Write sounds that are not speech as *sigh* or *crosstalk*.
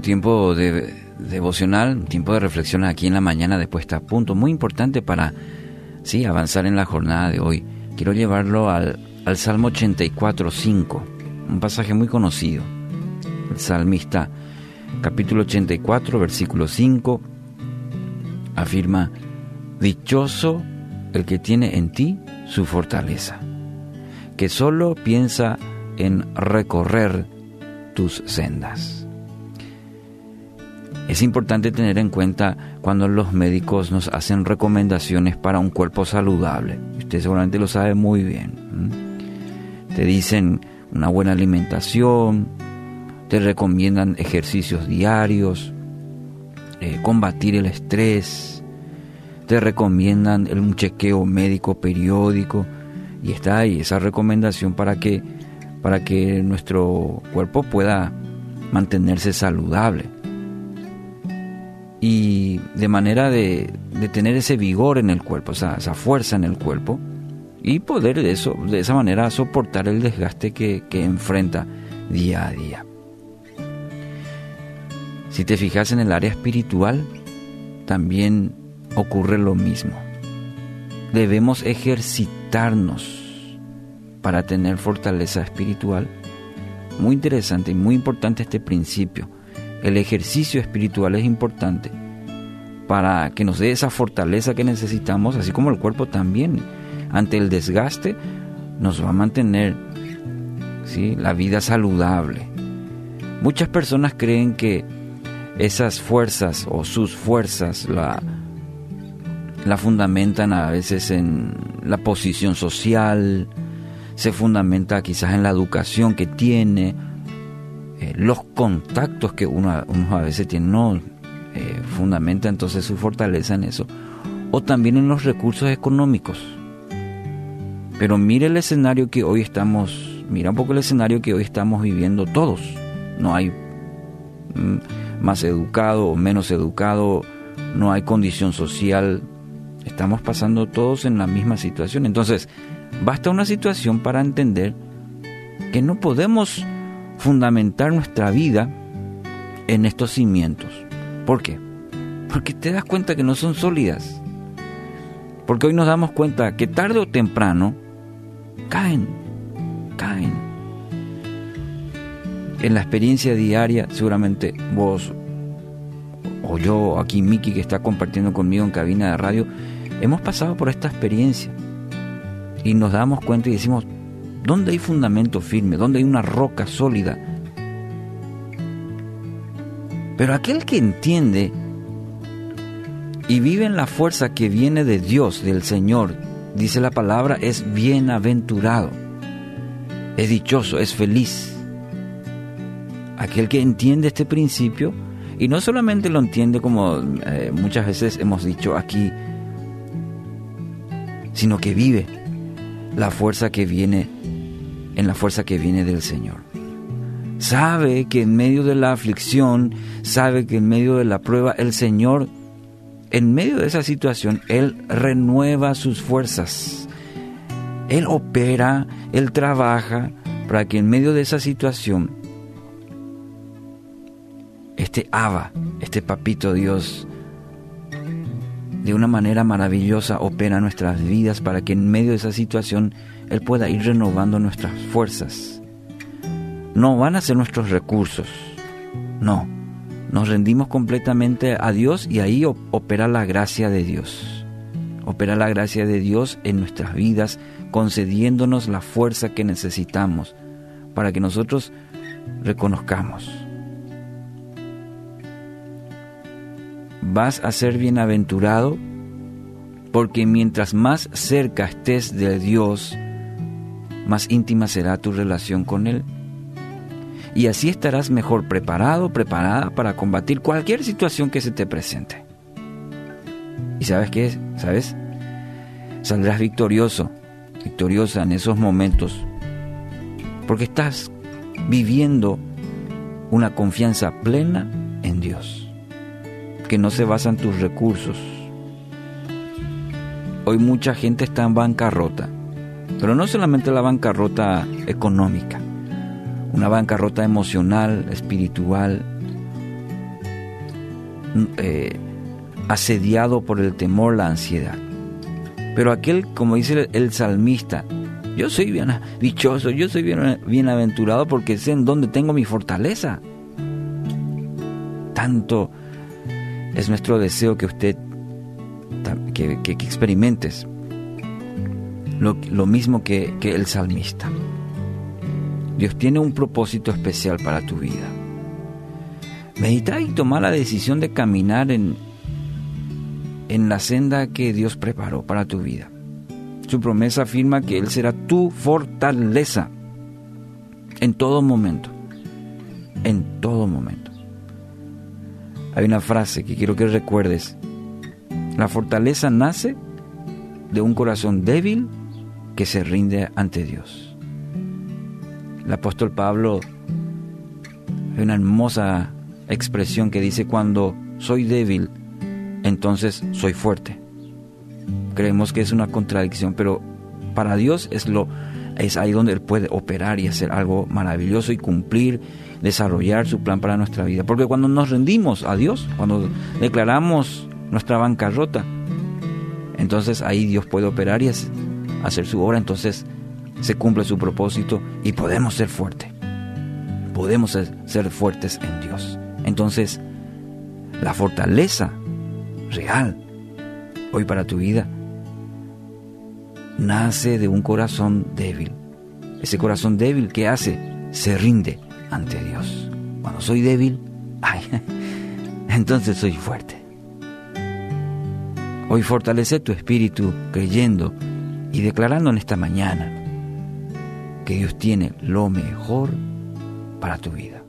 tiempo de devocional, tiempo de reflexión aquí en la mañana de puesta a punto, muy importante para sí, avanzar en la jornada de hoy. Quiero llevarlo al, al Salmo 84, 5, un pasaje muy conocido. El salmista, capítulo 84, versículo 5, afirma, Dichoso el que tiene en ti su fortaleza, que solo piensa en recorrer tus sendas. Es importante tener en cuenta cuando los médicos nos hacen recomendaciones para un cuerpo saludable. Usted seguramente lo sabe muy bien. Te dicen una buena alimentación, te recomiendan ejercicios diarios, eh, combatir el estrés, te recomiendan un chequeo médico periódico y está ahí esa recomendación para que para que nuestro cuerpo pueda mantenerse saludable. Y de manera de, tener ese vigor en el cuerpo, esa, fuerza en el cuerpo, y poder de, eso, de esa manera soportar el desgaste que, que enfrenta día a día. Si te fijas en el área espiritual, también ocurre lo mismo. Debemos ejercitarnos para tener fortaleza espiritual. Muy interesante y muy importante este principio. El ejercicio espiritual es importante para que nos dé esa fortaleza que necesitamos, así como el cuerpo también. Ante el desgaste nos va a mantener ¿sí? la vida saludable. Muchas personas creen que esas fuerzas o sus fuerzas la, la fundamentan a veces en la posición social, se fundamenta quizás en la educación que tiene, eh, los contactos que uno, a veces tiene, no eh, fundamenta entonces su fortaleza en eso, o también en los recursos económicos. Pero mire el escenario que hoy estamos, mira un poco el escenario que hoy estamos viviendo todos. No hay mm, más educado o menos educado, no hay condición social, estamos pasando todos en la misma situación. Entonces, Basta una situación para entender que no podemos fundamentar nuestra vida en estos cimientos. ¿Por qué? Porque te das cuenta que no son sólidas. Porque hoy nos damos cuenta que tarde o temprano caen, caen. En la experiencia diaria, seguramente vos o yo, aquí Miki que está compartiendo conmigo en cabina de radio, hemos pasado por esta experiencia y nos damos cuenta y decimos, ¿dónde hay fundamento firme? ¿Dónde hay una roca sólida? Pero aquel que entiende y vive en la fuerza que viene de Dios, del Señor, dice la palabra, es bienaventurado, es dichoso, es feliz. Aquel que entiende este principio, y no solamente lo entiende como eh, muchas veces hemos dicho aquí, sino que vive la fuerza que viene en la fuerza que viene del Señor. Sabe que en medio de la aflicción, sabe que en medio de la prueba, el Señor, en medio de esa situación, Él renueva sus fuerzas. Él opera, Él trabaja para que en medio de esa situación, este Abba, este papito Dios, de una manera maravillosa opera nuestras vidas para que en medio de esa situación Él pueda ir renovando nuestras fuerzas. No van a ser nuestros recursos, no. Nos rendimos completamente a Dios y ahí opera la gracia de Dios. Opera la gracia de Dios en nuestras vidas, concediéndonos la fuerza que necesitamos para que nosotros reconozcamos vas a ser bienaventurado porque mientras más cerca estés de Dios, más íntima será tu relación con Él. Y así estarás mejor preparado, preparada para combatir cualquier situación que se te presente. ¿Y sabes qué? ¿Sabes? Saldrás victorioso, victoriosa en esos momentos, porque estás viviendo una confianza plena en Dios que no se basa en tus recursos. Hoy mucha gente está en bancarrota, pero no solamente la bancarrota económica, una bancarrota emocional, espiritual, eh, asediado por el temor, la ansiedad. Pero aquel, como dice el, salmista, yo soy bien dichoso, yo soy bien, bienaventurado porque sé en dónde tengo mi fortaleza. Tanto es nuestro deseo que usted que, experimentes lo, mismo que, que el salmista. Dios tiene un propósito especial para tu vida. Medita y toma la decisión de caminar en, en la senda que Dios preparó para tu vida. Su promesa afirma que Él será tu fortaleza en todo momento. En todo momento. Hay una frase que quiero que recuerdes. La fortaleza nace de un corazón débil que se rinde ante Dios. El apóstol Pablo, hay una hermosa expresión que dice, cuando soy débil, entonces soy fuerte. Creemos que es una contradicción, pero para Dios es lo es ahí donde él puede operar y hacer algo maravilloso y cumplir, desarrollar su plan para nuestra vida. Porque cuando nos rendimos a Dios, cuando declaramos nuestra bancarrota, entonces ahí Dios puede operar y hacer su obra, entonces se cumple su propósito y podemos ser fuertes. Podemos ser fuertes en Dios. Entonces, la fortaleza real hoy para tu vida nace de un corazón débil. Ese corazón débil que hace se rinde ante Dios. Cuando soy débil, *laughs* ay, entonces soy fuerte. Hoy fortalece tu espíritu creyendo y declarando en esta mañana que Dios tiene lo mejor para tu vida.